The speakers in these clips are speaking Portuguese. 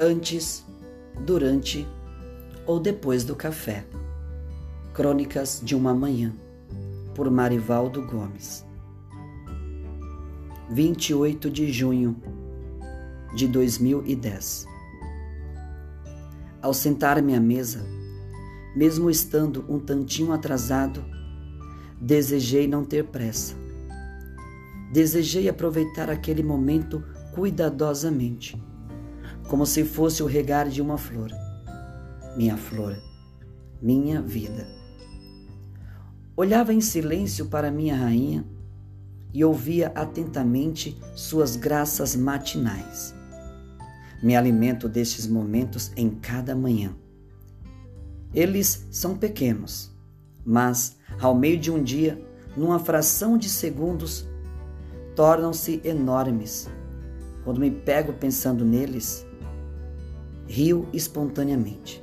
antes, durante ou depois do café. Crônicas de uma Manhã, por Marivaldo Gomes. 28 de junho de 2010. Ao sentar-me à mesa, mesmo estando um tantinho atrasado, desejei não ter pressa. Desejei aproveitar aquele momento cuidadosamente como se fosse o regar de uma flor. Minha flor, minha vida. Olhava em silêncio para minha rainha e ouvia atentamente suas graças matinais. Me alimento destes momentos em cada manhã. Eles são pequenos, mas ao meio de um dia, numa fração de segundos, tornam-se enormes. Quando me pego pensando neles, riu espontaneamente.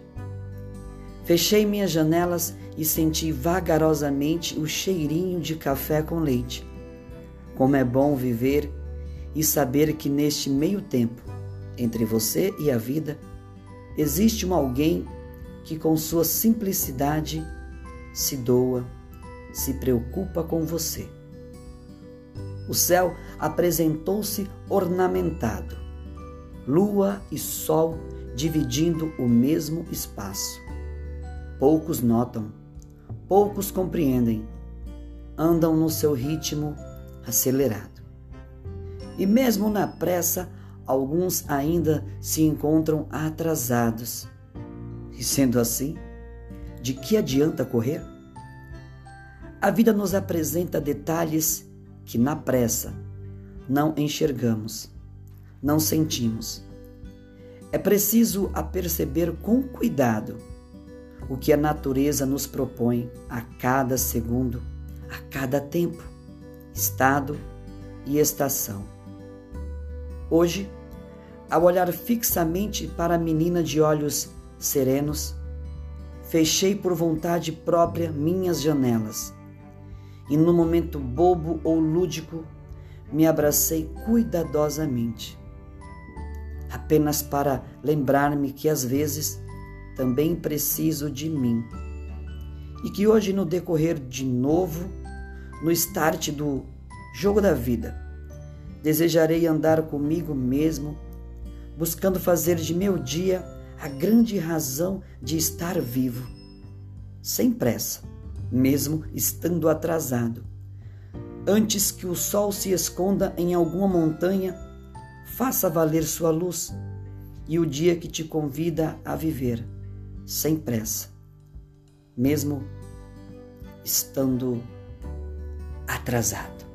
Fechei minhas janelas e senti vagarosamente o cheirinho de café com leite. Como é bom viver e saber que neste meio tempo, entre você e a vida, existe um alguém que com sua simplicidade se doa, se preocupa com você. O céu apresentou-se ornamentado. Lua e sol dividindo o mesmo espaço. Poucos notam, poucos compreendem, andam no seu ritmo acelerado. E mesmo na pressa, alguns ainda se encontram atrasados. E sendo assim, de que adianta correr? A vida nos apresenta detalhes que na pressa não enxergamos, não sentimos é preciso aperceber com cuidado o que a natureza nos propõe a cada segundo, a cada tempo, estado e estação. Hoje, ao olhar fixamente para a menina de olhos serenos, fechei por vontade própria minhas janelas e, no momento bobo ou lúdico, me abracei cuidadosamente apenas para lembrar-me que às vezes também preciso de mim. E que hoje, no decorrer de novo, no start do jogo da vida, desejarei andar comigo mesmo, buscando fazer de meu dia a grande razão de estar vivo, sem pressa, mesmo estando atrasado. Antes que o sol se esconda em alguma montanha, faça valer sua luz e o dia que te convida a viver sem pressa, mesmo estando atrasado.